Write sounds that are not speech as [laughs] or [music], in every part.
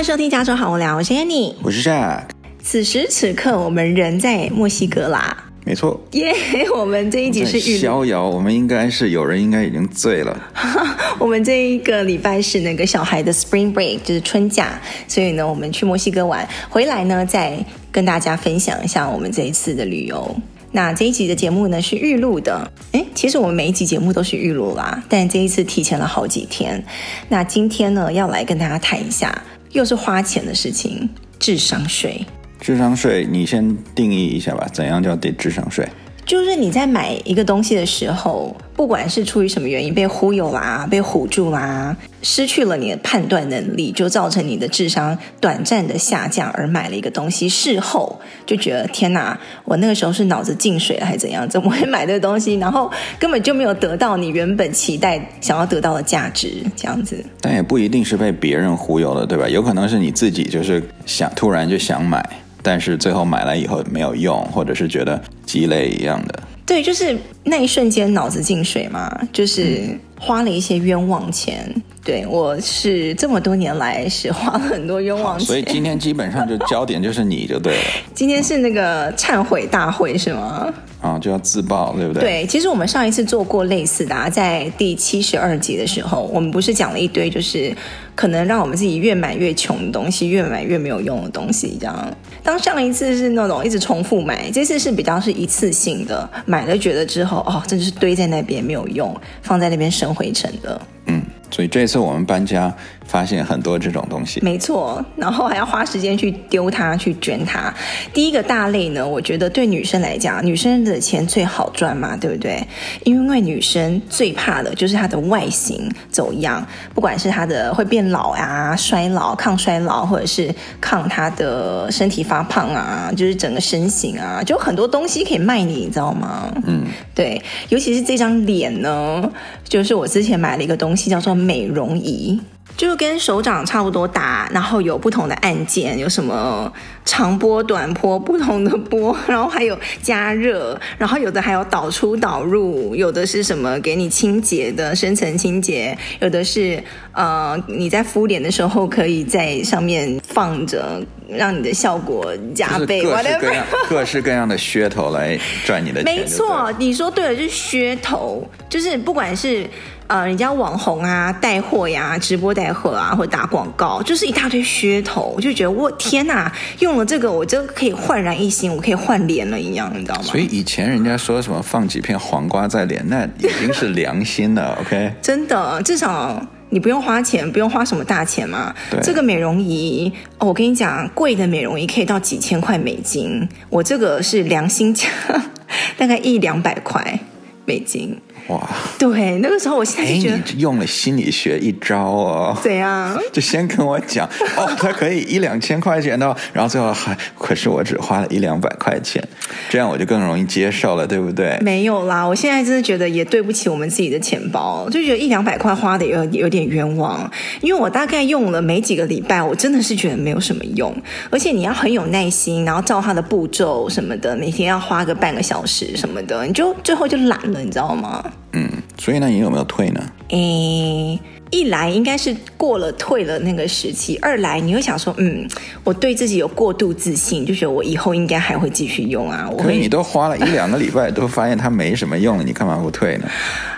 迎收听《加州好无聊》，我是 Annie，我是 Jack。此时此刻，我们人在墨西哥啦。没错，耶、yeah！[laughs] 我们这一集是逍遥，我们应该是有人应该已经醉了。[laughs] 我们这一个礼拜是那个小孩的 Spring Break，就是春假，所以呢，我们去墨西哥玩，回来呢，再跟大家分享一下我们这一次的旅游。那这一集的节目呢是预录的，诶，其实我们每一集节目都是预录啦，但这一次提前了好几天。那今天呢，要来跟大家谈一下，又是花钱的事情，智商税。智商税，你先定义一下吧，怎样叫对智商税？就是你在买一个东西的时候，不管是出于什么原因被忽悠啦、被唬住啦，失去了你的判断能力，就造成你的智商短暂的下降，而买了一个东西，事后就觉得天哪，我那个时候是脑子进水了还是怎样？怎么会买这个东西？然后根本就没有得到你原本期待想要得到的价值，这样子。但也不一定是被别人忽悠了，对吧？有可能是你自己就是想突然就想买。但是最后买来以后没有用，或者是觉得鸡肋一样的。对，就是那一瞬间脑子进水嘛，就是花了一些冤枉钱。嗯、对，我是这么多年来是花了很多冤枉钱。所以今天基本上就焦点就是你就对了。[laughs] 今天是那个忏悔大会是吗？啊，就要自爆，对不对？对，其实我们上一次做过类似的啊，在第七十二集的时候，我们不是讲了一堆，就是可能让我们自己越买越穷的东西，越买越没有用的东西，这样。当上一次是那种一直重复买，这次是比较是一次性的，买了觉得之后，哦，真的是堆在那边没有用，放在那边生回程的。嗯，所以这次我们搬家。发现很多这种东西，没错，然后还要花时间去丢它、去捐它。第一个大类呢，我觉得对女生来讲，女生的钱最好赚嘛，对不对？因为女生最怕的就是她的外形走样，不管是她的会变老啊、衰老、抗衰老，或者是抗她的身体发胖啊，就是整个身形啊，就很多东西可以卖你，你知道吗？嗯，对，尤其是这张脸呢，就是我之前买了一个东西，叫做美容仪。就跟手掌差不多大，然后有不同的按键，有什么长波、短波，不同的波，然后还有加热，然后有的还有导出导入，有的是什么给你清洁的深层清洁，有的是呃你在敷脸的时候可以在上面放着，让你的效果加倍。各式各样各式各样的噱头来赚你的钱。没错，你说对了，就是噱头，就是不管是。呃，人家网红啊，带货呀，直播带货啊，或者打广告，就是一大堆噱头，我就觉得我天哪，用了这个，我就可以焕然一新，我可以换脸了一样，你知道吗？所以以前人家说什么放几片黄瓜在脸，那已经是良心了，OK？[laughs] 真的，至少你不用花钱，不用花什么大钱嘛。对。这个美容仪，哦，我跟你讲，贵的美容仪可以到几千块美金，我这个是良心价，[laughs] 大概一两百块美金。哇，对，那个时候我现在就觉得你用了心理学一招哦。怎样？就先跟我讲哦，[laughs] 它可以一两千块钱的，然后最后还可是我只花了一两百块钱，这样我就更容易接受了，对不对？没有啦，我现在真的觉得也对不起我们自己的钱包，就觉得一两百块花的有有点冤枉，因为我大概用了没几个礼拜，我真的是觉得没有什么用，而且你要很有耐心，然后照他的步骤什么的，每天要花个半个小时什么的，你就最后就懒了，你知道吗？嗯，所以呢，你有没有退呢？诶，一来应该是过了退了那个时期，二来你会想说，嗯，我对自己有过度自信，就觉得我以后应该还会继续用啊。可是你都花了一两个礼拜，都发现它没什么用了，你干嘛不退呢？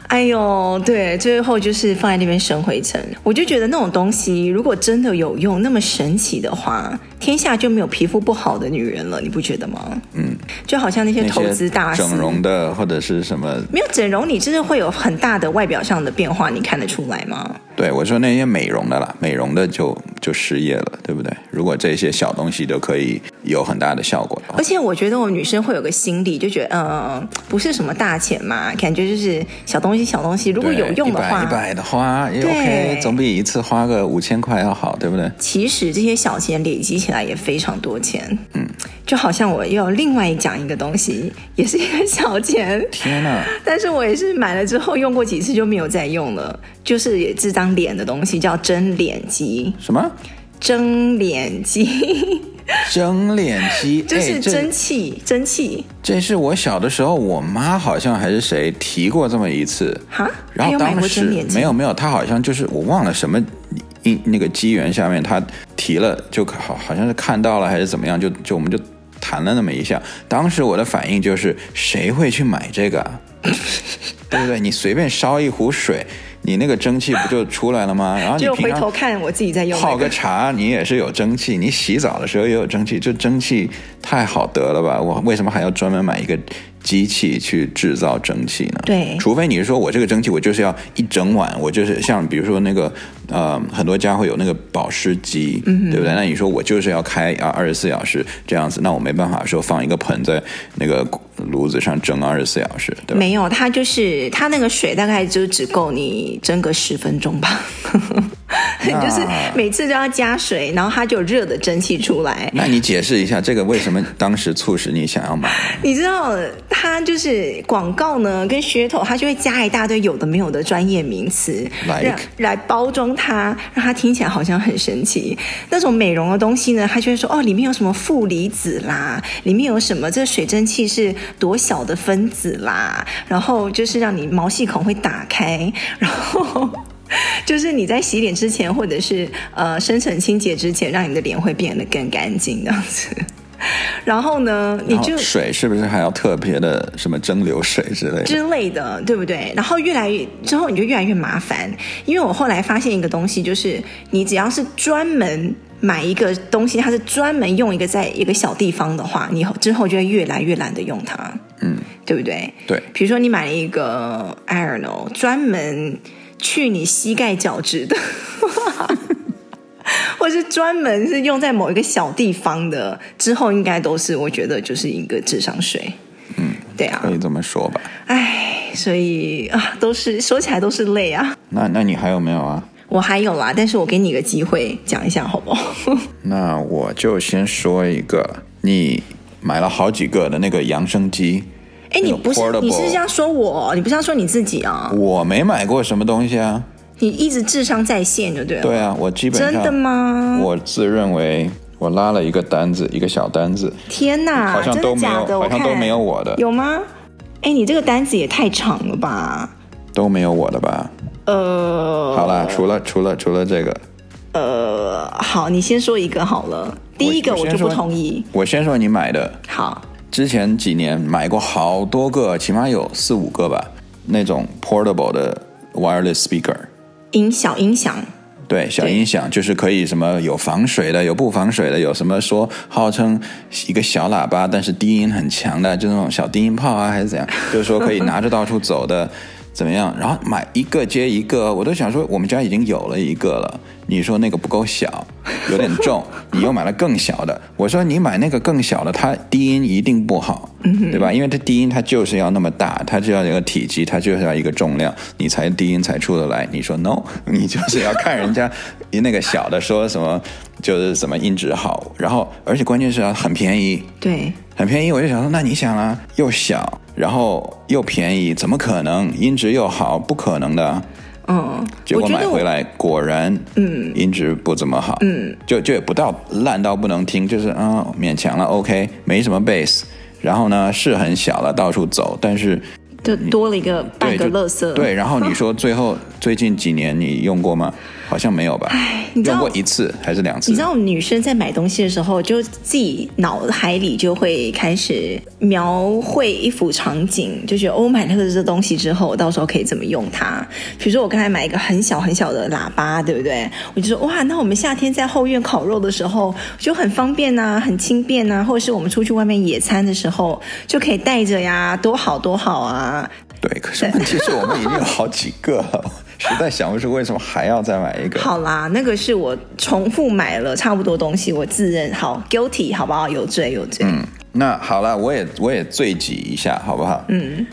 哎呦，对，最后就是放在那边生灰尘。我就觉得那种东西，如果真的有用，那么神奇的话，天下就没有皮肤不好的女人了，你不觉得吗？嗯，就好像那些投资大师，整容的或者是什么，没有整容，你真的会有很大的外表上的变化，你看得出来吗？对，我说那些美容的啦，美容的就就失业了，对不对？如果这些小东西都可以有很大的效果的，而且我觉得我们女生会有个心理，就觉得嗯、呃，不是什么大钱嘛，感觉就是小东西，小东西，如果有用的话，一百的花也 OK，总比一次花个五千块要好，对不对？其实这些小钱累积起来也非常多钱，嗯，就好像我又另外讲一个东西，也是一个小钱，天哪！[laughs] 但是我也是买了之后用过几次就没有再用了，就是也这张脸的东西叫蒸脸机，什么？蒸脸机，蒸脸机 [laughs] 这是蒸汽，蒸汽。这是我小的时候，我妈好像还是谁提过这么一次。哈，然后当时没有没有，她好像就是我忘了什么因那个机缘下面，她提了，就好好像是看到了还是怎么样，就就我们就谈了那么一下。当时我的反应就是，谁会去买这个啊？[laughs] [laughs] 对不对？你随便烧一壶水。你那个蒸汽不就出来了吗？[laughs] 然后你就回头看我自己在用泡个茶，你也是有蒸汽。你洗澡的时候也有蒸汽，就蒸汽太好得了吧？我为什么还要专门买一个机器去制造蒸汽呢？对，除非你是说我这个蒸汽我就是要一整晚，我就是像比如说那个呃很多家会有那个保湿机，嗯，对不对？那你说我就是要开啊二十四小时这样子，那我没办法说放一个盆在那个炉子上蒸二十四小时，对吧？没有，它就是它那个水大概就只够你蒸个十分钟吧，[laughs] 就是每次都要加水，然后它就有热的蒸汽出来。那你解释一下这个为什么当时促使你想要买？你知道它就是广告呢，跟噱头，它就会加一大堆有的没有的专业名词来?来包装它，让它听起来好像很神奇。那种美容的东西呢，它就会说哦，里面有什么负离子啦，里面有什么这水蒸气是多小的分子啦，然后就是让你毛细孔会打开，然后 [laughs] 就是你在洗脸之前或者是呃深层清洁之前，让你的脸会变得更干净这样子。然后呢，[laughs] 你就水是不是还要特别的什么蒸馏水之类的之类的，对不对？然后越来越之后，你就越来越麻烦，因为我后来发现一个东西，就是你只要是专门买一个东西，它是专门用一个在一个小地方的话，你之后就会越来越懒得用它，嗯，对不对？对。比如说你买了一个 I don't know，专门去你膝盖角质的。[laughs] 或是专门是用在某一个小地方的，之后应该都是我觉得就是一个智商税。嗯，对啊，可以这么说吧。哎，所以啊，都是说起来都是泪啊。那那你还有没有啊？我还有啦，但是我给你个机会讲一下好不好？[laughs] 那我就先说一个，你买了好几个的那个扬声机。哎，你不是你是这样说我，你不是要说你自己啊？我没买过什么东西啊。你一直智商在线，就对了。对啊，我基本上真的吗？我自认为我拉了一个单子，一个小单子。天哪，好像都没有？好像都没有我的。有吗？哎，你这个单子也太长了吧？都没有我的吧？呃，好啦，除了除了除了这个，呃，好，你先说一个好了。第一个我就不同意。我先说你买的。好，之前几年买过好多个，起码有四五个吧，那种 portable 的 wireless speaker。音小音响，对，小音响就是可以什么有防水的，有不防水的，有什么说号称一个小喇叭，但是低音很强的，就那种小低音炮啊，还是怎样？[laughs] 就是说可以拿着到处走的，怎么样？然后买一个接一个，我都想说，我们家已经有了一个了。你说那个不够小，[laughs] 有点重，你又买了更小的。我说你买那个更小的，它低音一定不好，对吧？因为它低音它就是要那么大，它就要一个体积，它就是要一个重量，你才低音才出得来。你说 no，[laughs] 你就是要看人家 [laughs] 那个小的说什么，就是什么音质好，然后而且关键是要很便宜，对，很便宜。我就想说，那你想啊，又小，然后又便宜，怎么可能音质又好？不可能的。嗯，结果买回来果然，嗯，音质不怎么好，嗯，就就也不到烂到不能听，就是啊、哦、勉强了，OK，没什么 bass，然后呢是很小了，到处走，但是就多了一个半个乐色，对，对，然后你说最后 [laughs] 最近几年你用过吗？好像没有吧？用过一次还是两次？你知道，女生在买东西的时候，就自己脑海里就会开始描绘一幅场景，就觉得哦，我买那个这东西之后，我到时候可以怎么用它？比如说，我刚才买一个很小很小的喇叭，对不对？我就说哇，那我们夏天在后院烤肉的时候就很方便呐，很轻便呐，或者是我们出去外面野餐的时候就可以带着呀，多好多好啊！对，可是问题是我们已经有好几个了。实在想不出为什么还要再买一个。好啦，那个是我重复买了差不多东西，我自认好 guilty，好不好？有罪有罪。嗯，那好了，我也我也罪己一下，好不好？嗯，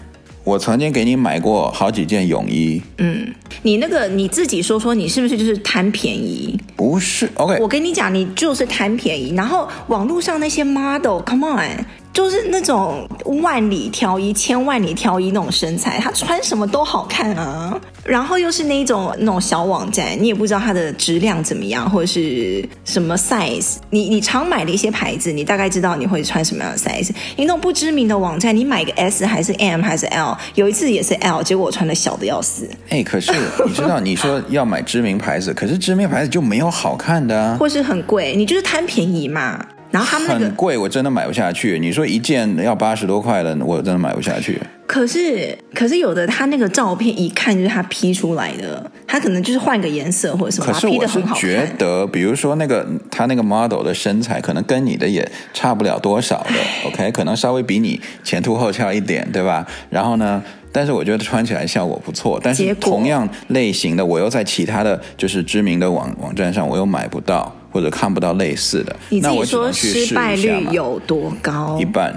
我曾经给你买过好几件泳衣。嗯，你那个你自己说说，你是不是就是贪便宜？不是，OK。我跟你讲，你就是贪便宜。然后网络上那些 model，come on。就是那种万里挑一、千万里挑一那种身材，他穿什么都好看啊。然后又是那种那种小网站，你也不知道它的质量怎么样，或者是什么 size。你你常买的一些牌子，你大概知道你会穿什么样的 size。你那种不知名的网站，你买个 S 还是 M 还是 L，有一次也是 L，结果我穿的小的要死。哎，可是你知道，你说要买知名牌子，可是知名牌子就没有好看的啊，或是很贵，你就是贪便宜嘛。然后他们、那个、很贵，我真的买不下去。你说一件要八十多块的，我真的买不下去。可是，可是有的他那个照片一看就是他 P 出来的，他可能就是换个颜色或者什么。可是我是觉得，比如说那个他那个 model 的身材，可能跟你的也差不了多少的，OK，可能稍微比你前凸后翘一点，对吧？然后呢，但是我觉得穿起来效果不错。但是同样类型的，我又在其他的就是知名的网网站上，我又买不到。或者看不到类似的，你自己说失败率有多高？一半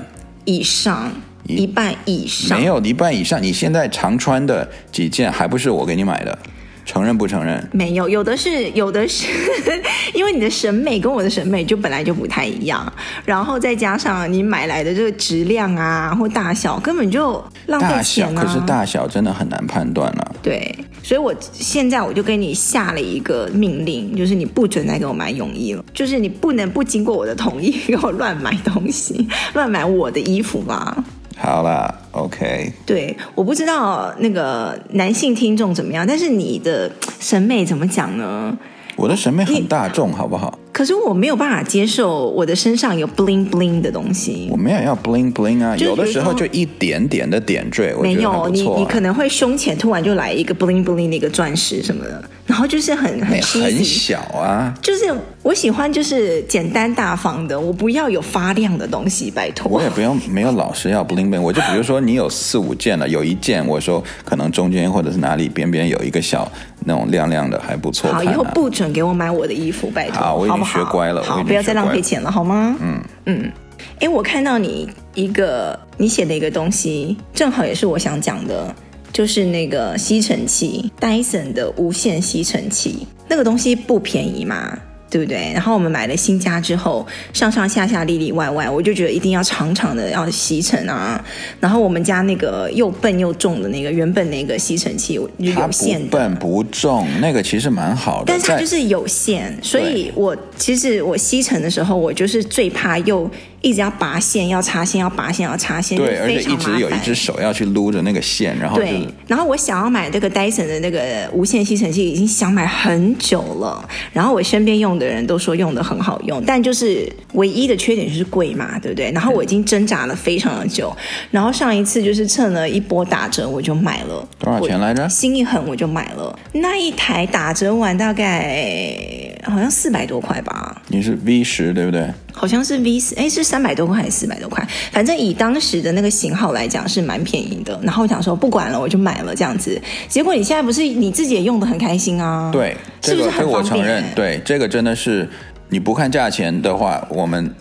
以上，一半以上，没有一半以上。你现在常穿的几件，还不是我给你买的？承认不承认？没有，有的是，有的是，[laughs] 因为你的审美跟我的审美就本来就不太一样，然后再加上你买来的这个质量啊或大小，根本就浪费钱啊。可是大小真的很难判断了。对，所以我现在我就给你下了一个命令，就是你不准再给我买泳衣了，就是你不能不经过我的同意给我乱买东西，[laughs] 乱买我的衣服吧。好啦，OK。对，我不知道那个男性听众怎么样，但是你的审美怎么讲呢？我的审美很大众，好不好？可是我没有办法接受我的身上有 bling bling 的东西。我没有要 bling bling 啊，有的时候就一点点的点缀，我觉得很不错啊。没有，你你可能会胸前突然就来一个 bling bling 的一个钻石什么的，然后就是很很很小啊。就是我喜欢就是简单大方的，我不要有发亮的东西，拜托。我也不用没有老是要 bling bling，我就比如说你有四五件了，有一件我说可能中间或者是哪里边边有一个小那种亮亮的还不错啊。好，以后不准给我买我的衣服，拜托。好，我已经学乖了。好，不要再浪费钱了，好吗？嗯嗯。哎，我看到你一个你写的一个东西，正好也是我想讲的，就是那个吸尘器，Dyson 的无线吸尘器，那个东西不便宜嘛。对不对？然后我们买了新家之后，上上下下里里外外，我就觉得一定要长长的要吸尘啊。然后我们家那个又笨又重的那个原本那个吸尘器有限的，不笨不重，那个其实蛮好的，但是它就是有限，所以我其实我吸尘的时候，我就是最怕又。一直要拔线，要插线，要拔线，要插线，对，而且一直有一只手要去撸着那个线，然后对，然后我想要买这个 Dyson 的那个无线吸尘器，已经想买很久了。然后我身边用的人都说用的很好用，但就是唯一的缺点就是贵嘛，对不对？然后我已经挣扎了非常的久，然后上一次就是趁了一波打折，我就买了。多少钱来着？心一狠我就买了那一台，打折完大概好像四百多块吧。你是 V 十对不对？好像是 V 四，哎，是三百多块还是四百多块？反正以当时的那个型号来讲是蛮便宜的。然后我想说不管了，我就买了这样子。结果你现在不是你自己也用的很开心啊？对，这个、是不是很我承认，对，这个真的是你不看价钱的话，我们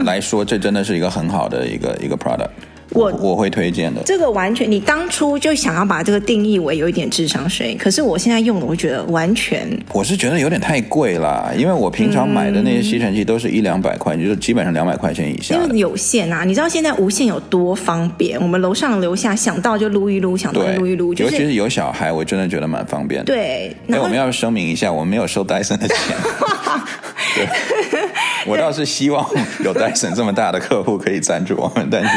来说这真的是一个很好的一个一个 product。我我会推荐的，这个完全，你当初就想要把这个定义为有一点智商税，可是我现在用的，我觉得完全，我是觉得有点太贵了，因为我平常买的那些吸尘器都是一两百块，嗯、就是基本上两百块钱以下。因为有线啊，你知道现在无线有多方便？我们楼上楼下想到就撸一撸，想到就撸一撸，就是、尤其是有小孩，我真的觉得蛮方便的。对，那我们要声明一下，我们没有收戴森的钱。[laughs] 对，我倒是希望有戴森这么大的客户可以赞助我们，但是。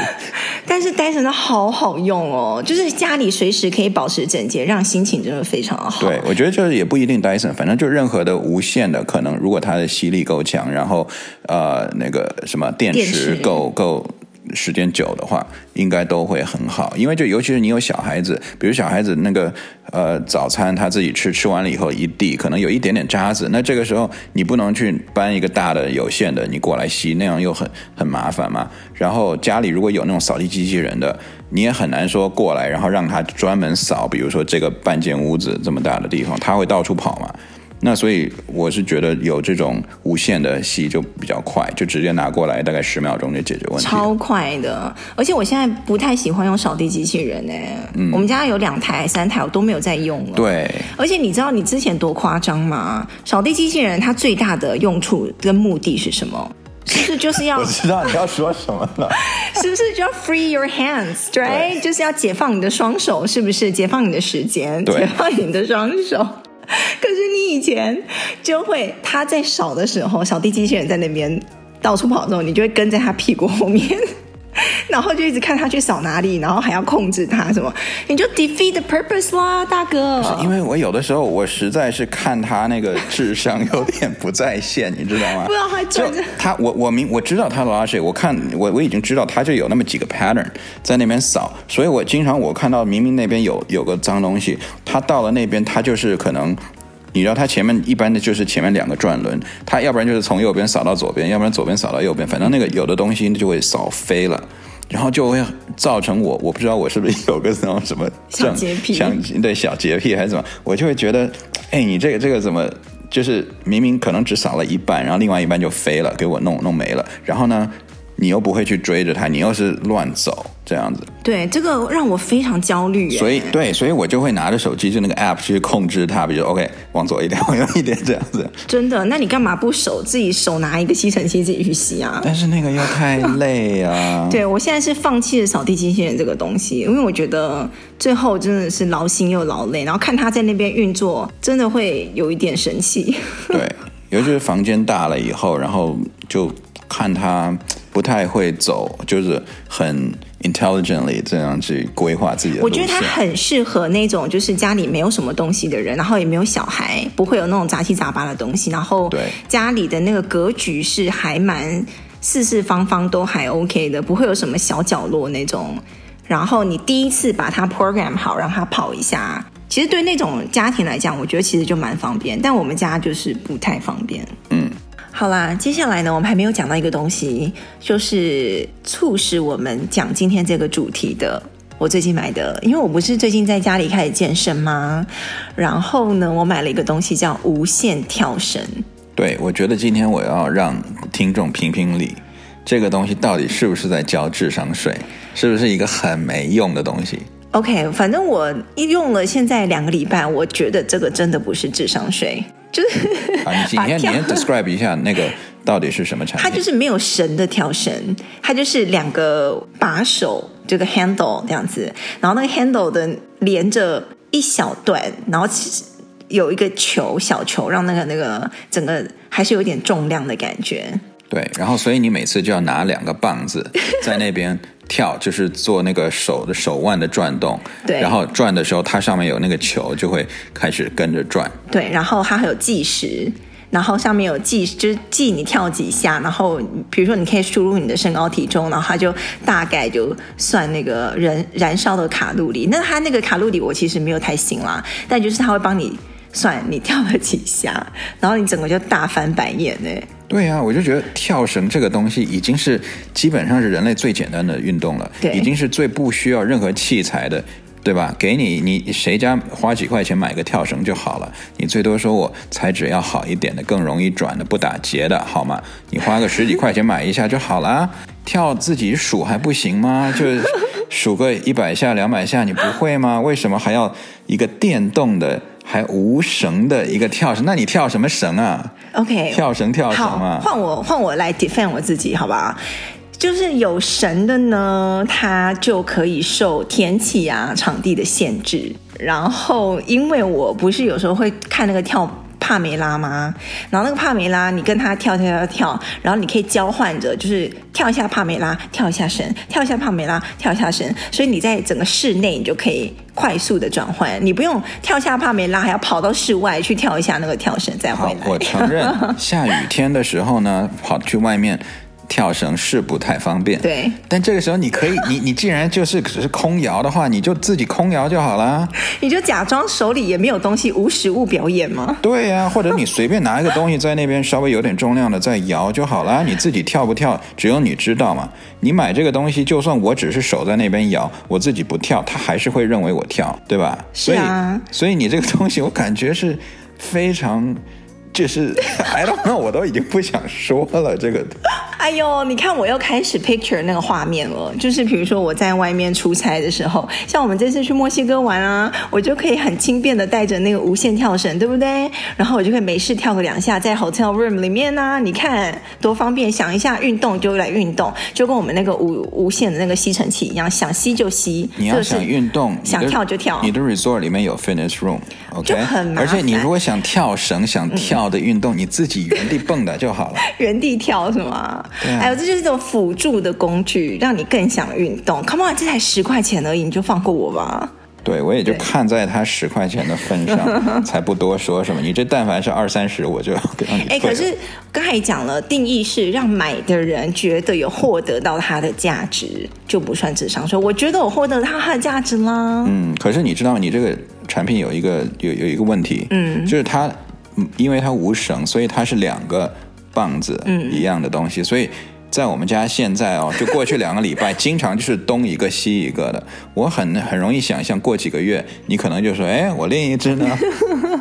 但是戴森的好好用哦，就是家里随时可以保持整洁，让心情真的非常好。对，我觉得就是也不一定戴森，反正就任何的无线的，可能如果它的吸力够强，然后呃那个什么电池够够。时间久的话，应该都会很好，因为就尤其是你有小孩子，比如小孩子那个呃早餐他自己吃，吃完了以后一地可能有一点点渣子，那这个时候你不能去搬一个大的有线的你过来吸，那样又很很麻烦嘛。然后家里如果有那种扫地机器人的，你也很难说过来，然后让他专门扫，比如说这个半间屋子这么大的地方，他会到处跑嘛。那所以我是觉得有这种无线的吸就比较快，就直接拿过来，大概十秒钟就解决问题。超快的，而且我现在不太喜欢用扫地机器人呢。嗯，我们家有两台、三台，我都没有在用了。对。而且你知道你之前多夸张吗？扫地机器人它最大的用处跟目的是什么？是不是就是要？[laughs] 我知道你要说什么了。[laughs] 是不是就要 free your hands，right？对就是要解放你的双手，是不是？解放你的时间，解放你的双手。[laughs] 可是你以前就会，他在扫的时候，扫地机器人在那边到处跑的时候，你就会跟在他屁股后面。[laughs] 然后就一直看他去扫哪里，然后还要控制他什么，你就 defeat the purpose 啦，大哥。是因为我有的时候我实在是看他那个智商有点不在线，你知道吗？[laughs] 不知道他就他，我我明我知道他 logic，我看我我已经知道他就有那么几个 pattern 在那边扫，所以我经常我看到明明那边有有个脏东西，他到了那边他就是可能。你知道它前面一般的就是前面两个转轮，它要不然就是从右边扫到左边，要不然左边扫到右边，反正那个有的东西就会扫飞了，然后就会造成我我不知道我是不是有个那种什么 [laughs] 小洁癖，像对小洁癖还是怎么，我就会觉得，哎，你这个这个怎么就是明明可能只扫了一半，然后另外一半就飞了，给我弄弄没了，然后呢？你又不会去追着他，你又是乱走这样子，对，这个让我非常焦虑。所以，对，所以我就会拿着手机，就那个 app 去控制它，比如 OK，往左一点，[laughs] 往右一点这样子。真的？那你干嘛不手自己手拿一个吸尘器自己去吸啊？但是那个又太累啊。[laughs] 对，我现在是放弃了扫地机器人这个东西，因为我觉得最后真的是劳心又劳累，然后看他在那边运作，真的会有一点生气。[laughs] 对，尤其是房间大了以后，然后就看他。不太会走，就是很 intelligently 这样去规划自己的。我觉得他很适合那种就是家里没有什么东西的人，然后也没有小孩，不会有那种杂七杂八的东西，然后对家里的那个格局是还蛮四四方方都还 OK 的，不会有什么小角落那种。然后你第一次把它 program 好，让它跑一下，其实对那种家庭来讲，我觉得其实就蛮方便。但我们家就是不太方便。嗯。好啦，接下来呢，我们还没有讲到一个东西，就是促使我们讲今天这个主题的。我最近买的，因为我不是最近在家里开始健身吗？然后呢，我买了一个东西叫无线跳绳。对，我觉得今天我要让听众评评理，这个东西到底是不是在交智商税？是不是一个很没用的东西？OK，反正我一用了现在两个礼拜，我觉得这个真的不是智商税。就是啊，你先 [laughs] 你先 describe 一下那个到底是什么产品？它就是没有绳的跳绳，它就是两个把手，这个 handle 这样子，然后那个 handle 的连着一小段，然后其实有一个球小球，让那个那个整个还是有点重量的感觉。对，然后所以你每次就要拿两个棒子 [laughs] 在那边跳，就是做那个手的手腕的转动。对，然后转的时候，它上面有那个球，就会开始跟着转。对，然后它还有计时，然后上面有计，就是计你跳几下，然后比如说你可以输入你的身高体重，然后它就大概就算那个人燃烧的卡路里。那它那个卡路里我其实没有太信啦，但就是它会帮你算你跳了几下，然后你整个就大翻白眼呢。对呀、啊，我就觉得跳绳这个东西已经是基本上是人类最简单的运动了，对已经是最不需要任何器材的，对吧？给你，你谁家花几块钱买个跳绳就好了？你最多说我材质要好一点的，更容易转的，不打结的，好吗？你花个十几块钱买一下就好了。跳自己数还不行吗？就数个一百下、两百下，你不会吗？为什么还要一个电动的？还无绳的一个跳绳，那你跳什么绳啊？OK，跳绳跳绳啊。换我换我来 defend 我自己，好不好？就是有绳的呢，它就可以受天气啊、场地的限制。然后，因为我不是有时候会看那个跳。帕梅拉吗？然后那个帕梅拉，你跟他跳跳跳跳，然后你可以交换着，就是跳一下帕梅拉，跳一下绳，跳一下帕梅拉，跳一下绳。所以你在整个室内，你就可以快速的转换，你不用跳下帕梅拉，还要跑到室外去跳一下那个跳绳再回来。我承认，下雨天的时候呢，跑去外面。跳绳是不太方便，对。但这个时候你可以，你你既然就是只是空摇的话，你就自己空摇就好啦。[laughs] 你就假装手里也没有东西，无实物表演吗？对呀、啊，或者你随便拿一个东西在那边稍微有点重量的再摇就好啦。你自己跳不跳，只有你知道嘛。你买这个东西，就算我只是手在那边摇，我自己不跳，他还是会认为我跳，对吧？是啊。所以，所以你这个东西，我感觉是非常，就是 [laughs] I don't know，我都已经不想说了这个。哎呦，你看我又开始 picture 那个画面了，就是比如说我在外面出差的时候，像我们这次去墨西哥玩啊，我就可以很轻便的带着那个无线跳绳，对不对？然后我就可以没事跳个两下，在 hotel room 里面呢、啊，你看多方便，想一下运动就来运动，就跟我们那个无无线的那个吸尘器一样，想吸就吸。你要想运动，想跳就跳。你的 resort 里面有 fitness room，OK？。而且你如果想跳绳、想跳的运动，嗯、你自己原地蹦跶就好了。[laughs] 原地跳是吗？啊、还有这就是一种辅助的工具，让你更想运动。Come on，这才十块钱而已，你就放过我吧。对，我也就看在他十块钱的份上，[laughs] 才不多说什么。你这但凡是二三十，我就要给你。哎，可是刚才讲了，定义是让买的人觉得有获得到它的价值，就不算智商税。我觉得我获得到它的价值啦。嗯，可是你知道，你这个产品有一个有有一个问题，嗯，就是它，因为它无绳，所以它是两个棒子一样的东西，嗯、所以。在我们家现在哦，就过去两个礼拜，[laughs] 经常就是东一个西一个的。我很很容易想象，过几个月你可能就说：“哎，我另一只呢？”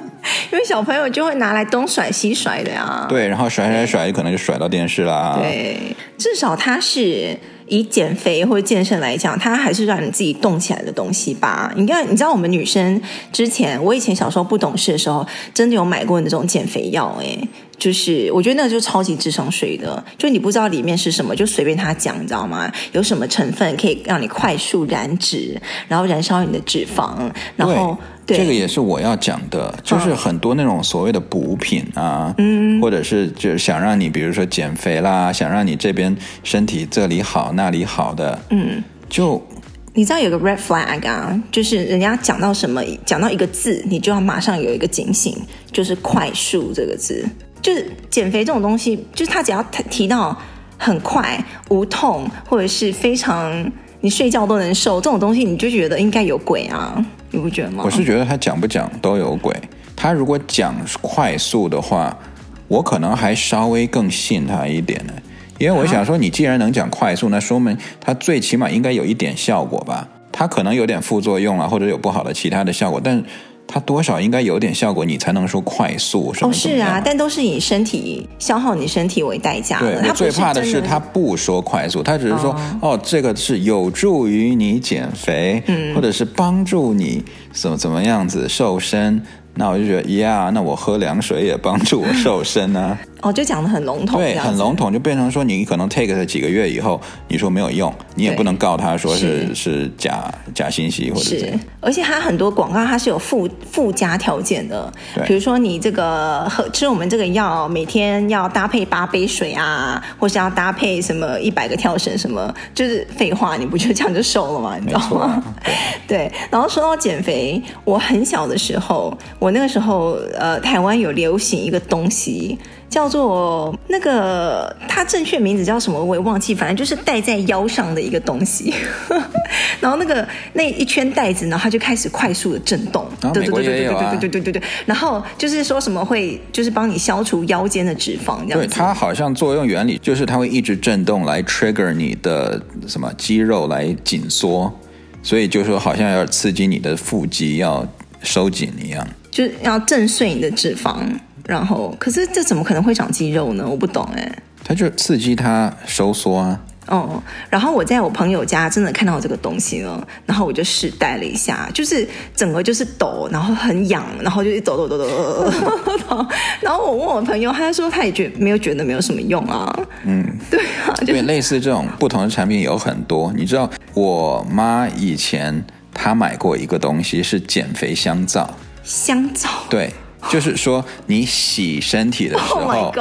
[laughs] 因为小朋友就会拿来东甩西甩的呀。对，然后甩甩甩，可能就甩到电视啦。对，至少它是以减肥或者健身来讲，它还是让你自己动起来的东西吧。你看，你知道我们女生之前，我以前小时候不懂事的时候，真的有买过那种减肥药，哎。就是我觉得那个就超级智商税的，就你不知道里面是什么，就随便他讲，你知道吗？有什么成分可以让你快速燃脂，然后燃烧你的脂肪，然后，这个也是我要讲的，就是很多那种所谓的补品啊，嗯，或者是就是想让你比如说减肥啦，想让你这边身体这里好那里好的，嗯，就你知道有个 red flag 啊，就是人家讲到什么，讲到一个字，你就要马上有一个警醒，就是快速这个字。就是减肥这种东西，就是他只要提到很快、无痛，或者是非常你睡觉都能瘦这种东西，你就觉得应该有鬼啊？你不觉得吗？我是觉得他讲不讲都有鬼。他如果讲快速的话，我可能还稍微更信他一点呢，因为我想说，你既然能讲快速，那说明他最起码应该有一点效果吧？他可能有点副作用啊，或者有不好的其他的效果，但。它多少应该有点效果，你才能说快速什么？哦，是啊，但都是以身体消耗你身体为代价的。对，我最怕的是他不说快速，他只是说哦，哦，这个是有助于你减肥，嗯，或者是帮助你怎么怎么样子瘦身。那我就觉得，呀，那我喝凉水也帮助我瘦身呢、啊。哦，就讲的很笼统，对，很笼统，就变成说你可能 take 了几个月以后，你说没有用，你也不能告他说是是，是假假信息或者是。而且它很多广告它是有附附加条件的，对，比如说你这个喝吃我们这个药，每天要搭配八杯水啊，或是要搭配什么一百个跳绳什么，就是废话，你不觉得这样就瘦了吗？你知道吗？对，[laughs] 对。然后说到减肥，我很小的时候，我那个时候呃，台湾有流行一个东西。叫做那个，它正确名字叫什么？我也忘记。反正就是戴在腰上的一个东西，[laughs] 然后那个那一圈带子，然后它就开始快速的震动。对对对对对对对对对对对。然后就是说什么会，就是帮你消除腰间的脂肪这样子。对，它好像作用原理就是它会一直震动来 trigger 你的什么肌肉来紧缩，所以就说好像要刺激你的腹肌要收紧一样，就是要震碎你的脂肪。然后，可是这怎么可能会长肌肉呢？我不懂哎。它就刺激它收缩啊。哦，然后我在我朋友家真的看到这个东西了，然后我就试戴了一下，就是整个就是抖，然后很痒，然后就一抖抖抖抖抖。[laughs] [laughs] 然后我问我朋友，他说他也觉没有觉得没有什么用啊。嗯，对啊，就是、对，类似这种不同的产品有很多。你知道，我妈以前她买过一个东西是减肥香皂。香皂。对。就是说，你洗身体的时候，oh、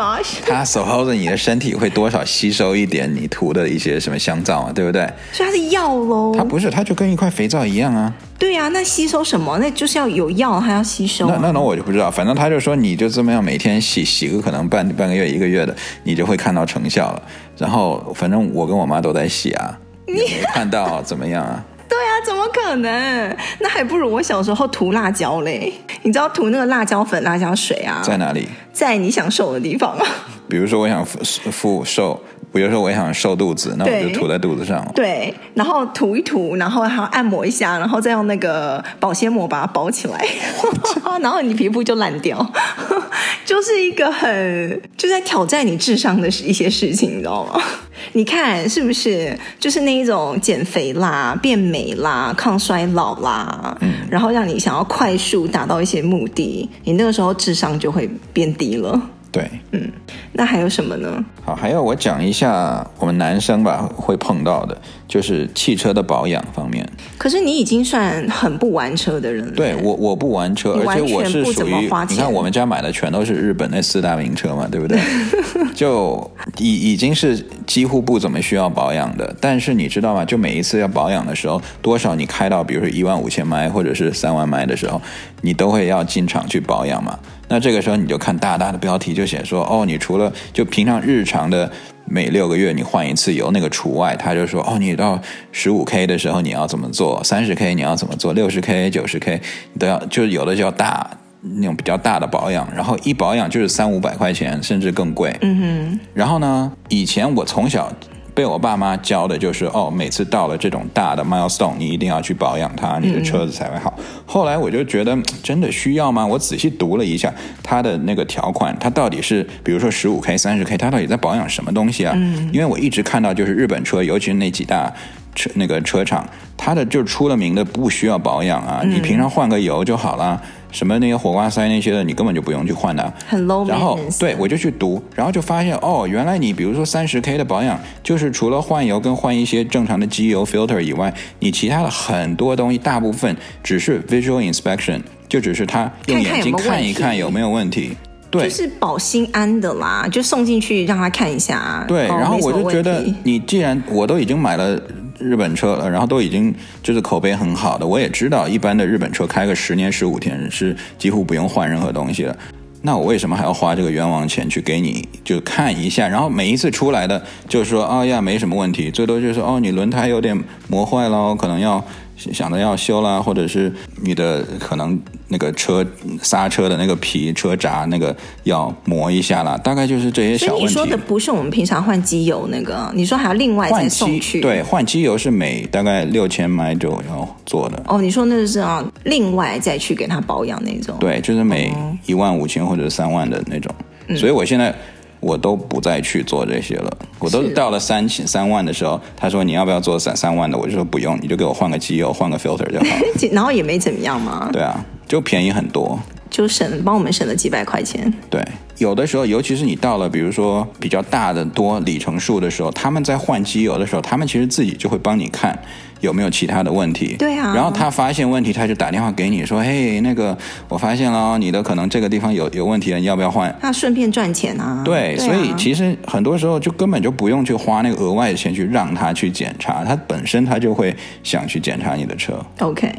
它 suppose 你的身体会多少吸收一点你涂的一些什么香皂啊，对不对？所以它是药喽？它不是，它就跟一块肥皂一样啊。对呀、啊，那吸收什么？那就是要有药，它要吸收、啊。那那那我就不知道，反正他就说，你就这么样每天洗洗个可能半半个月一个月的，你就会看到成效了。然后反正我跟我妈都在洗啊，你没看到怎么样啊？对啊，怎么可能？那还不如我小时候涂辣椒嘞！你知道涂那个辣椒粉、辣椒水啊？在哪里？在你想瘦的地方啊。比如说，我想腹瘦，比如说我想瘦肚子，那我就涂在肚子上。对，然后涂一涂，然后还要按摩一下，然后再用那个保鲜膜把它包起来，[laughs] 然后你皮肤就烂掉。[laughs] 就是一个很就在挑战你智商的一些事情，你知道吗？[laughs] 你看是不是？就是那一种减肥啦、变美啦、抗衰老啦，嗯，然后让你想要快速达到一些目的，你那个时候智商就会变低了。对，嗯，那还有什么呢？好，还有我讲一下我们男生吧会碰到的，就是汽车的保养方面。可是你已经算很不玩车的人了。对，我我不玩车，而且我是属于你看我们家买的全都是日本那四大名车嘛，对不对？[laughs] 就已已经是几乎不怎么需要保养的。但是你知道吗？就每一次要保养的时候，多少你开到比如说一万五千迈或者是三万迈的时候，你都会要进厂去保养嘛。那这个时候你就看大大的标题就写说，哦，你除了就平常日常的每六个月你换一次油那个除外，他就说，哦，你到十五 K 的时候你要怎么做，三十 K 你要怎么做，六十 K、九十 K 你都要，就有的叫大那种比较大的保养，然后一保养就是三五百块钱，甚至更贵。嗯哼。然后呢，以前我从小。被我爸妈教的就是哦，每次到了这种大的 milestone，你一定要去保养它，你的车子才会好。嗯、后来我就觉得真的需要吗？我仔细读了一下它的那个条款，它到底是比如说十五 K、三十 K，它到底在保养什么东西啊？嗯、因为我一直看到就是日本车，尤其是那几大车那个车厂，它的就出了名的不需要保养啊，嗯、你平常换个油就好了。什么那些火花塞那些的，你根本就不用去换的啊。很 low。然后对，我就去读，然后就发现哦，原来你比如说三十 K 的保养，就是除了换油跟换一些正常的机油 filter 以外，你其他的很多东西大部分只是 visual inspection，就只是他用眼睛看一看有没有问题。对，就是保心安的啦，就送进去让他看一下。对，然后我就觉得你既然我都已经买了。日本车，然后都已经就是口碑很好的，我也知道一般的日本车开个十年十五天是几乎不用换任何东西了。那我为什么还要花这个冤枉钱去给你就看一下？然后每一次出来的就是说，哦呀，没什么问题，最多就是哦，你轮胎有点磨坏了，可能要。想着要修啦，或者是你的可能那个车刹车的那个皮车闸那个要磨一下啦，大概就是这些小问题。所以你说的不是我们平常换机油那个，你说还要另外再送去？对，换机油是每大概六千迈就要做的。哦，你说那个是啊，另外再去给他保养那种？对，就是每一万五千或者三万的那种。嗯、所以我现在。我都不再去做这些了。我都到了三千三万的时候，他说你要不要做三三万的？我就说不用，你就给我换个机油，换个 filter 就好了。[laughs] 然后也没怎么样嘛。对啊，就便宜很多，就省帮我们省了几百块钱。对，有的时候，尤其是你到了比如说比较大的多里程数的时候，他们在换机油的时候，他们其实自己就会帮你看。有没有其他的问题？对啊，然后他发现问题，他就打电话给你说：“嘿，那个我发现了，你的可能这个地方有有问题了，你要不要换？”他顺便赚钱啊。对，对啊，所以其实很多时候就根本就不用去花那个额外的钱去让他去检查，他本身他就会想去检查你的车。OK，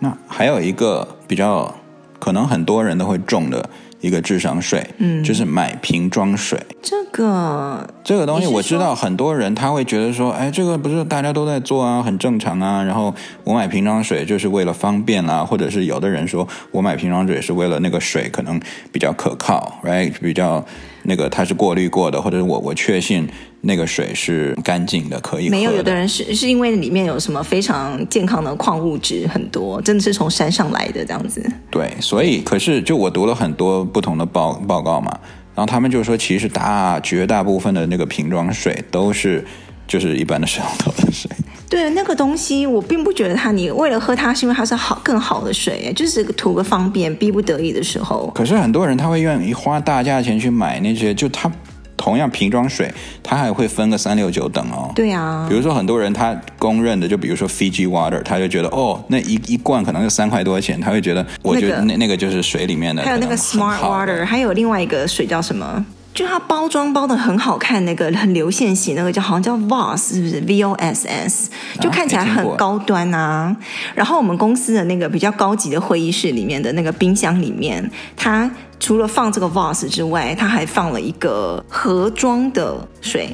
那还有一个比较可能很多人都会中的。一个智商税，嗯，就是买瓶装水。这个这个东西我知道，很多人他会觉得说，哎，这个不是大家都在做啊，很正常啊。然后我买瓶装水就是为了方便啦，或者是有的人说我买瓶装水是为了那个水可能比较可靠，right？比较那个它是过滤过的，或者是我我确信。那个水是干净的，可以喝的。没有，有的人是是因为里面有什么非常健康的矿物质很多，真的是从山上来的这样子。对，所以可是就我读了很多不同的报报告嘛，然后他们就说，其实大绝大部分的那个瓶装水都是就是一般的水龙头的水。对，那个东西我并不觉得它，你为了喝它是因为它是好更好的水，就是图个方便，逼不得已的时候。可是很多人他会愿意花大价钱去买那些，就他。同样瓶装水，它还会分个三六九等哦。对啊，比如说很多人他公认的，就比如说 Fiji Water，他就觉得哦，那一一罐可能就三块多钱，他会觉得，我觉得那、那个、那个就是水里面的。还有那个 Smart Water，还有另外一个水叫什么？就它包装包的很好看，那个很流线型，那个叫好像叫 Voss，是不是 V O S S？就看起来很高端啊。然后我们公司的那个比较高级的会议室里面的那个冰箱里面，它。除了放这个 Voss 之外，它还放了一个盒装的水，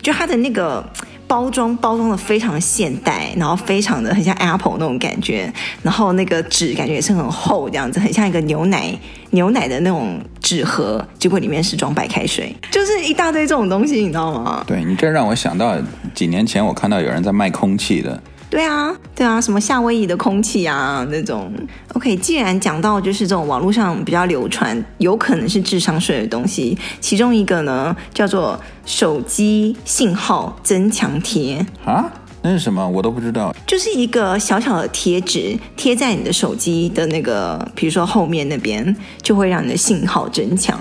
就它的那个包装包装的非常现代，然后非常的很像 Apple 那种感觉，然后那个纸感觉也是很厚，这样子很像一个牛奶牛奶的那种纸盒，结果里面是装白开水，就是一大堆这种东西，你知道吗？对，你这让我想到几年前我看到有人在卖空气的。对啊，对啊，什么夏威夷的空气啊那种。OK，既然讲到就是这种网络上比较流传，有可能是智商税的东西，其中一个呢叫做手机信号增强贴啊。那是什么？我都不知道。就是一个小小的贴纸贴在你的手机的那个，比如说后面那边，就会让你的信号增强。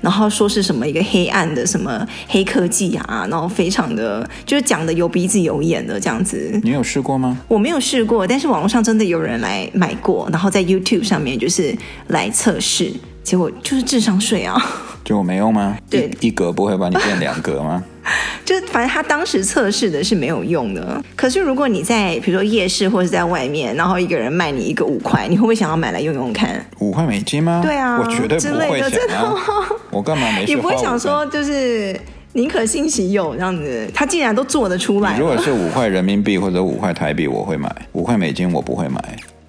然后说是什么一个黑暗的什么黑科技啊，然后非常的就是讲的有鼻子有眼的这样子。你有试过吗？我没有试过，但是网络上真的有人来买过，然后在 YouTube 上面就是来测试，结果就是智商税啊。结果没用吗？对，一格不会把你变两格吗？[laughs] 就反正他当时测试的是没有用的。可是如果你在比如说夜市或者在外面，然后一个人卖你一个五块，你会不会想要买来用用看？五块美金吗？对啊，我绝对不会想啊。真的吗？[laughs] 我干嘛没事？你不会想说就是宁可信其有这样子？他竟然都做得出来，如果是五块人民币或者五块台币，我会买；五块美金我不会买。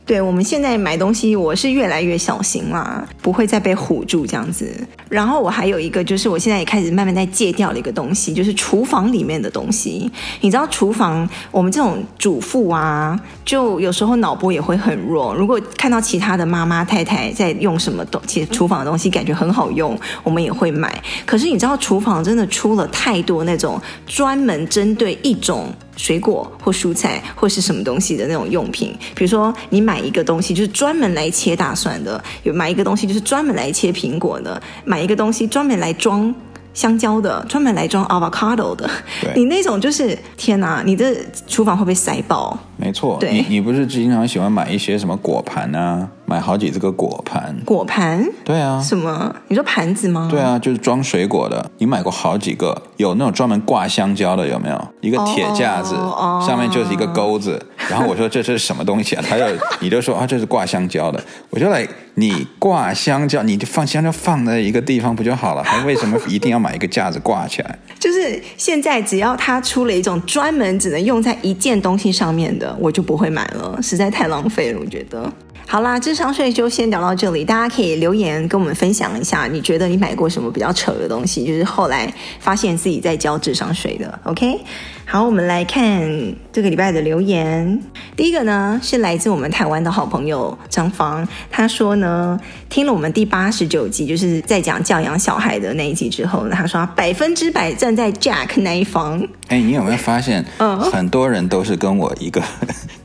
对，我们现在买东西，我是越来越小心啦，不会再被唬住这样子。然后我还有一个，就是我现在也开始慢慢在戒掉了一个东西，就是厨房里面的东西。你知道，厨房我们这种主妇啊，就有时候脑波也会很弱。如果看到其他的妈妈太太在用什么东其实，厨房的东西感觉很好用，我们也会买。可是你知道，厨房真的出了太多那种专门针对一种。水果或蔬菜或是什么东西的那种用品，比如说你买一个东西就是专门来切大蒜的，有买一个东西就是专门来切苹果的，买一个东西专门来装香蕉的，专门来装 avocado 的。你那种就是天哪，你的厨房会不会塞爆？没错，对你你不是经常喜欢买一些什么果盘啊？买好几这个果盘，果盘？对啊，什么？你说盘子吗？对啊，就是装水果的。你买过好几个，有那种专门挂香蕉的，有没有？一个铁架子，oh, oh. 上面就是一个钩子。然后我说这是什么东西啊？他就你就说啊，这是挂香蕉的。我就来，你挂香蕉，你就放香蕉放在一个地方不就好了？还为什么一定要买一个架子挂起来？[laughs] 就是现在只要他出了一种专门只能用在一件东西上面的，我就不会买了，实在太浪费了，我觉得。好啦，智商税就先聊到这里。大家可以留言跟我们分享一下，你觉得你买过什么比较扯的东西？就是后来发现自己在交智商税的。OK，好，我们来看这个礼拜的留言。第一个呢是来自我们台湾的好朋友张芳，他说呢，听了我们第八十九集，就是在讲教养小孩的那一集之后呢，他说他百分之百站在 Jack 那一方。哎，你有没有发现，嗯，很多人都是跟我一个。[laughs]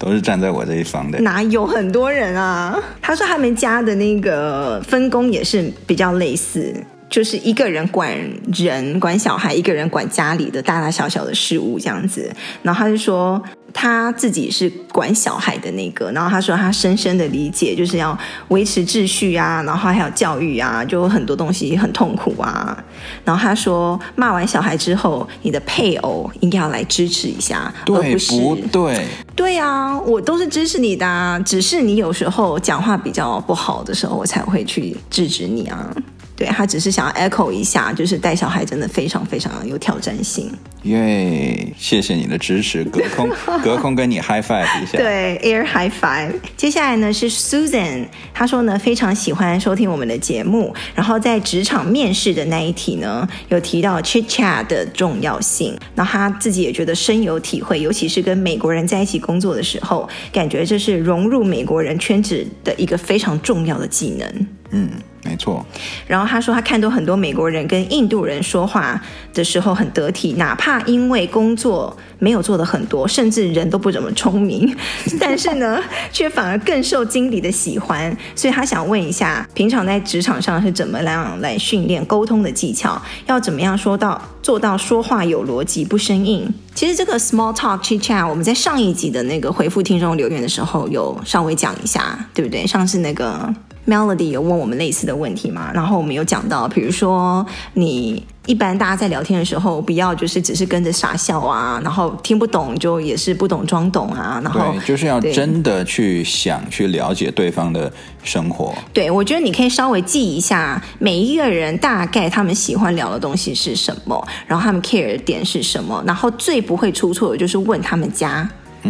都是站在我这一方的，哪有很多人啊？他说他们家的那个分工也是比较类似，就是一个人管人管小孩，一个人管家里的大大小小的事务这样子。然后他就说。他自己是管小孩的那个，然后他说他深深的理解，就是要维持秩序啊，然后还有教育啊，就很多东西很痛苦啊。[laughs] 然后他说骂完小孩之后，你的配偶应该要来支持一下，对而不是不对？对啊，我都是支持你的啊，只是你有时候讲话比较不好的时候，我才会去制止你啊。对，他只是想要 echo 一下，就是带小孩真的非常非常有挑战性。耶，yeah, 谢谢你的支持，隔空 [laughs] 隔空跟你 high five 一下。对，air high five。接下来呢是 Susan，她说呢非常喜欢收听我们的节目，然后在职场面试的那一题呢有提到 chit chat 的重要性，然后她自己也觉得深有体会，尤其是跟美国人在一起工作的时候，感觉这是融入美国人圈子的一个非常重要的技能。嗯。没错，然后他说他看到很多美国人跟印度人说话的时候很得体，哪怕因为工作没有做的很多，甚至人都不怎么聪明，[laughs] 但是呢，却反而更受经理的喜欢。所以他想问一下，平常在职场上是怎么样来训练沟通的技巧？要怎么样说到做到说话有逻辑不生硬？其实这个 small talk chit chat，我们在上一集的那个回复听众留言的时候有稍微讲一下，对不对？上次那个。Melody 有问我们类似的问题嘛？然后我们有讲到，比如说你一般大家在聊天的时候，不要就是只是跟着傻笑啊，然后听不懂就也是不懂装懂啊，然后对，就是要真的去想去了解对方的生活。对，我觉得你可以稍微记一下每一个人大概他们喜欢聊的东西是什么，然后他们 care 的点是什么，然后最不会出错的就是问他们家。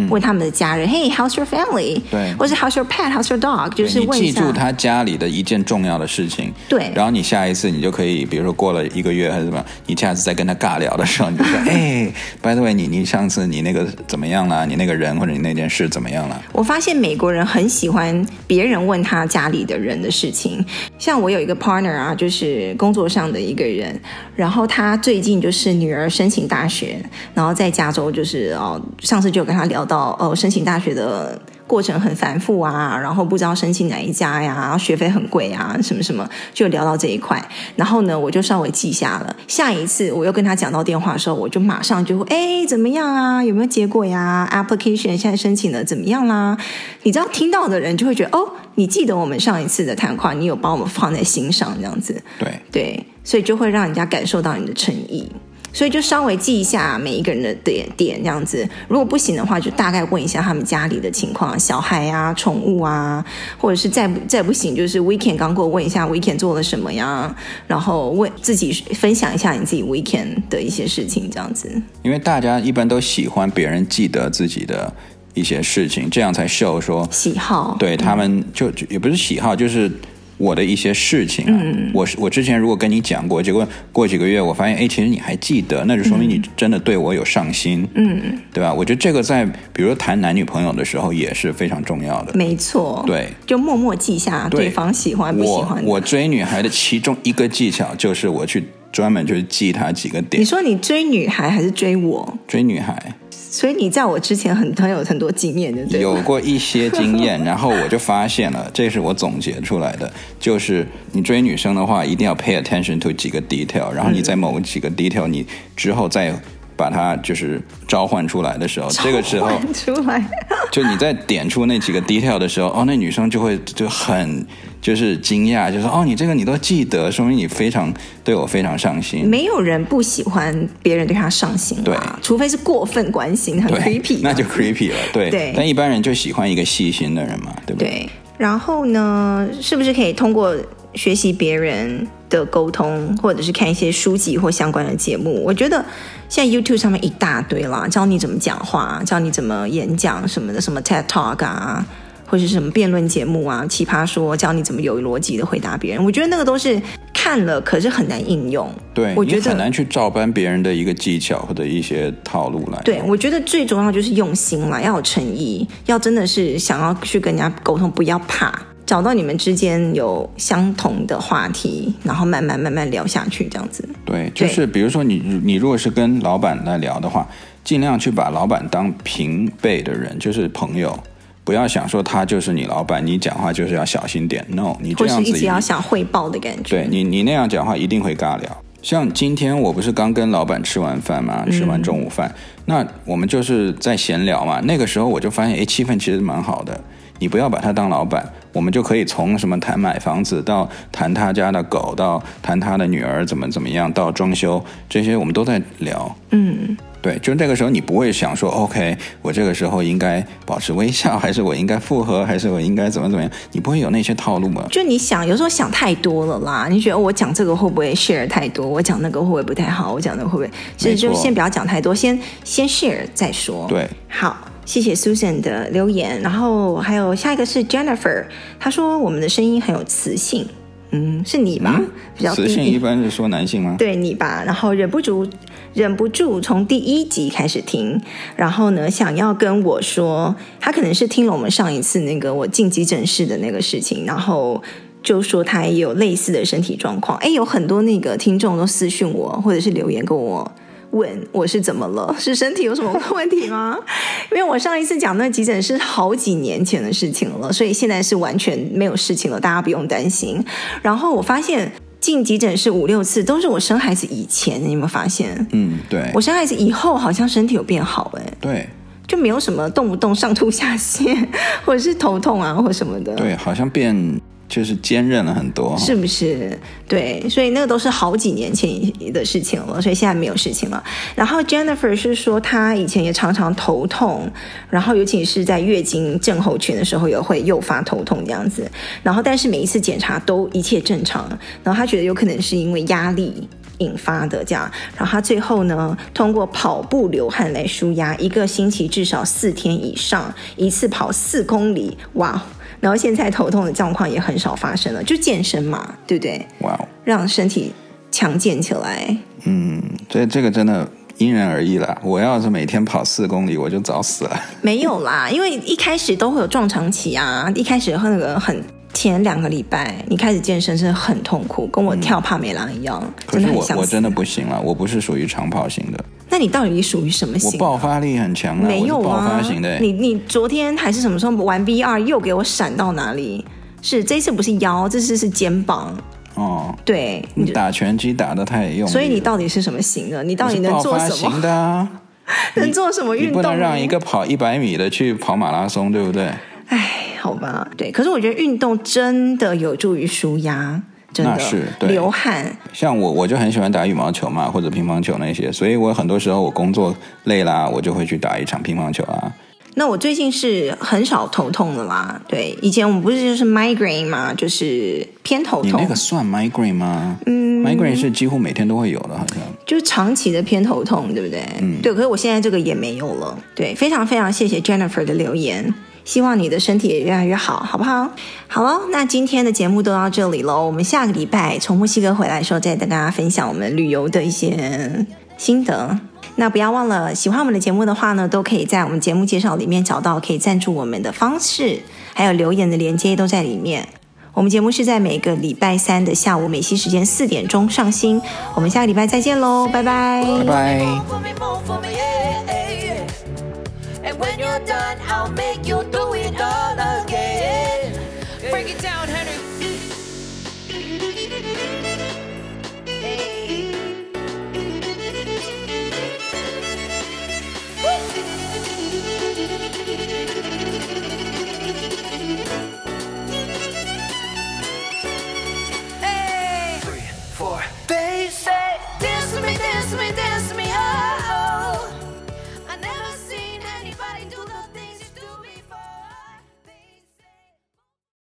问他们的家人、嗯、，Hey, how's your family？对，或是 How's your pet? How's your dog？就是记住他家里的一件重要的事情。对，然后你下一次你就可以，比如说过了一个月还是什么，你下次再跟他尬聊的时候，你就说，[laughs] 哎，By the way，你你上次你那个怎么样了？你那个人或者你那件事怎么样了？我发现美国人很喜欢别人问他家里的人的事情。像我有一个 partner 啊，就是工作上的一个人，然后他最近就是女儿申请大学，然后在加州就是哦，上次就跟他聊到哦，申请大学的。过程很繁复啊，然后不知道申请哪一家呀，学费很贵啊，什么什么，就聊到这一块。然后呢，我就稍微记下了。下一次我又跟他讲到电话的时候，我就马上就会，哎，怎么样啊？有没有结果呀？Application 现在申请的怎么样啦？你知道，听到的人就会觉得，哦，你记得我们上一次的谈话，你有把我们放在心上，这样子。对对，所以就会让人家感受到你的诚意。所以就稍微记一下每一个人的点点这样子，如果不行的话，就大概问一下他们家里的情况，小孩啊、宠物啊，或者是再不再不行，就是 weekend 刚过，问一下 weekend 做了什么呀，然后问自己分享一下你自己 weekend 的一些事情这样子。因为大家一般都喜欢别人记得自己的一些事情，这样才 show 说喜好。对他们就，就也不是喜好，就是。我的一些事情啊，嗯、我我之前如果跟你讲过，结果过几个月我发现，哎，其实你还记得，那就说明你真的对我有上心，嗯，对吧？我觉得这个在比如说谈男女朋友的时候也是非常重要的，没错，对，就默默记下对方喜欢不喜欢。我我追女孩的其中一个技巧就是我去专门就是记她几个点。你说你追女孩还是追我？追女孩。所以你在我之前很很有很多经验的，对，有过一些经验，[laughs] 然后我就发现了，这是我总结出来的，就是你追女生的话，一定要 pay attention to 几个 detail，然后你在某几个 detail，你之后再把它就是召唤出来的时候，这个时候出来，[laughs] 就你在点出那几个 detail 的时候，哦，那女生就会就很。就是惊讶，就说哦，你这个你都记得，说明你非常对我非常上心。没有人不喜欢别人对他上心，对，除非是过分关心，很 creepy，那就 creepy 了。对，对，但一般人就喜欢一个细心的人嘛，对不对？对。然后呢，是不是可以通过学习别人的沟通，或者是看一些书籍或相关的节目？我觉得现在 YouTube 上面一大堆啦，教你怎么讲话，教你怎么演讲什么的，什么 TED Talk 啊。或者是什么辩论节目啊，奇葩说教你怎么有逻辑的回答别人，我觉得那个都是看了，可是很难应用。对，我觉得很难去照搬别人的一个技巧或者一些套路来。对，我觉得最重要就是用心嘛，要有诚意，要真的是想要去跟人家沟通，不要怕，找到你们之间有相同的话题，然后慢慢慢慢聊下去，这样子。对，就是比如说你你如果是跟老板来聊的话，尽量去把老板当平辈的人，就是朋友。不要想说他就是你老板，你讲话就是要小心点。No，你这样子或是一直要想汇报的感觉。对你，你那样讲话一定会尬聊。像今天我不是刚跟老板吃完饭嘛，吃完中午饭，那我们就是在闲聊嘛。那个时候我就发现，哎，气氛其实蛮好的。你不要把他当老板，我们就可以从什么谈买房子，到谈他家的狗，到谈他的女儿怎么怎么样，到装修这些，我们都在聊。嗯。对，就那个时候，你不会想说，OK，我这个时候应该保持微笑，还是我应该复合，还是我应该怎么怎么样？你不会有那些套路吗？就你想，有时候想太多了啦。你觉得我讲这个会不会 share 太多？我讲那个会不会不太好？我讲那个会不会？其实就先不要讲太多，先先 share 再说。对，好，谢谢 Susan 的留言。然后还有下一个是 Jennifer，她说我们的声音很有磁性。嗯，是你吧？嗯、比较磁性一般是说男性吗？[laughs] 对你吧，然后忍不住，忍不住从第一集开始听，然后呢，想要跟我说，他可能是听了我们上一次那个我进急诊室的那个事情，然后就说他也有类似的身体状况。哎，有很多那个听众都私讯我，或者是留言跟我。问我是怎么了？是身体有什么问题吗？[laughs] 因为我上一次讲那急诊是好几年前的事情了，所以现在是完全没有事情了，大家不用担心。然后我发现进急诊室五六次都是我生孩子以前，你有没有发现？嗯，对。我生孩子以后好像身体有变好，哎，对，就没有什么动不动上吐下泻，[laughs] 或者是头痛啊，或什么的。对，好像变。就是坚韧了很多，是不是？对，所以那个都是好几年前的事情了，所以现在没有事情了。然后 Jennifer 是说，她以前也常常头痛，然后尤其是在月经症候群的时候也会诱发头痛这样子。然后但是每一次检查都一切正常，然后她觉得有可能是因为压力。引发的，这样。然后他最后呢，通过跑步流汗来舒压，一个星期至少四天以上，一次跑四公里，哇！然后现在头痛的状况也很少发生了，就健身嘛，对不对？哇哦，让身体强健起来。嗯，这这个真的。因人而异了，我要是每天跑四公里，我就早死了。[laughs] 没有啦，因为一开始都会有撞墙期啊，一开始会那个很前两个礼拜，你开始健身真的很痛苦，跟我跳帕梅拉一样。嗯、可是我我真的不行了，我不是属于长跑型的。那你到底属于什么型？我爆发力很强啊，没有啊？爆发型的。你你昨天还是什么时候玩 VR 又给我闪到哪里？是这次不是腰，这次是肩膀。哦，对，你打拳击打的太用，所以你到底是什么型的？你到底能做什么？型的啊，[laughs] 能做什么运动？你不能让一个跑一百米的去跑马拉松，对不对？哎，好吧，对。可是我觉得运动真的有助于舒压，真的是对流汗。像我，我就很喜欢打羽毛球嘛，或者乒乓球那些，所以我很多时候我工作累啦，我就会去打一场乒乓球啊。那我最近是很少头痛的啦，对，以前我们不是就是 migraine 嘛，就是偏头痛。你那个算 migraine 吗？嗯，migraine 是几乎每天都会有的，好像。就是长期的偏头痛，对不对？嗯，对。可是我现在这个也没有了。对，非常非常谢谢 Jennifer 的留言，希望你的身体也越来越好，好不好？好了，那今天的节目都到这里喽，我们下个礼拜从墨西哥回来的时候再跟大家分享我们旅游的一些心得。那不要忘了，喜欢我们的节目的话呢，都可以在我们节目介绍里面找到可以赞助我们的方式，还有留言的连接都在里面。我们节目是在每个礼拜三的下午美西时间四点钟上新。我们下个礼拜再见喽，拜拜，拜拜。